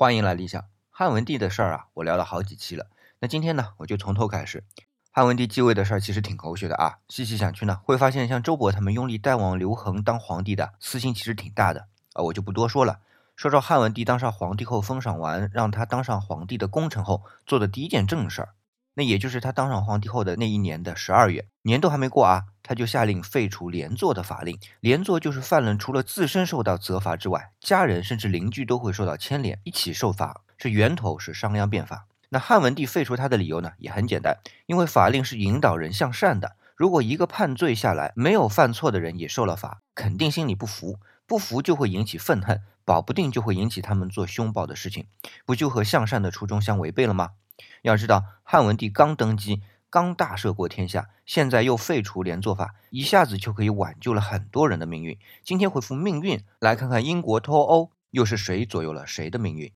欢迎来理想。汉文帝的事儿啊，我聊了好几期了。那今天呢，我就从头开始。汉文帝继位的事儿其实挺狗血的啊。细细想去呢，会发现像周勃他们拥立代王刘恒当皇帝的私心其实挺大的啊。我就不多说了。说说汉文帝当上皇帝后封赏完让他当上皇帝的功臣后做的第一件正事儿，那也就是他当上皇帝后的那一年的十二月，年都还没过啊，他就下令废除连坐的法令。连坐就是犯人除了自身受到责罚之外，家人甚至邻居都会受到牵连，一起受罚。是源头是商鞅变法。那汉文帝废除他的理由呢，也很简单，因为法令是引导人向善的。如果一个判罪下来，没有犯错的人也受了罚，肯定心里不服，不服就会引起愤恨，保不定就会引起他们做凶暴的事情，不就和向善的初衷相违背了吗？要知道，汉文帝刚登基，刚大赦过天下，现在又废除连坐法，一下子就可以挽救了很多人的命运。今天回复命运，来看看英国脱欧又是谁左右了谁的命运。